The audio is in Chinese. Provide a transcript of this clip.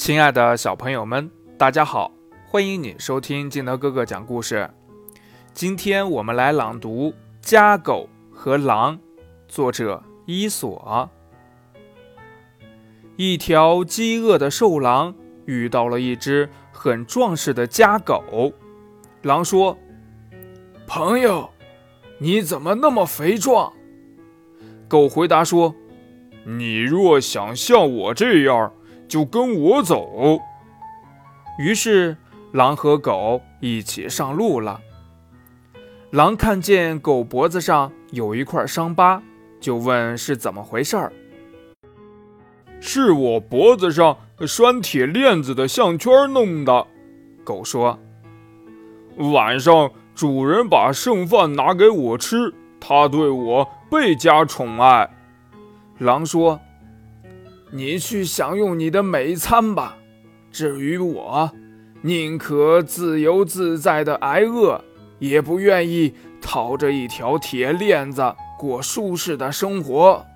亲爱的小朋友们，大家好，欢迎你收听金德哥哥讲故事。今天我们来朗读《家狗和狼》，作者伊索。一条饥饿的瘦狼遇到了一只很壮实的家狗。狼说：“朋友，你怎么那么肥壮？”狗回答说：“你若想像我这样。”就跟我走。于是，狼和狗一起上路了。狼看见狗脖子上有一块伤疤，就问是怎么回事儿。是我脖子上拴铁链子的项圈弄的。狗说：“晚上主人把剩饭拿给我吃，他对我倍加宠爱。”狼说。你去享用你的美餐吧。至于我，宁可自由自在的挨饿，也不愿意套着一条铁链子过舒适的生活。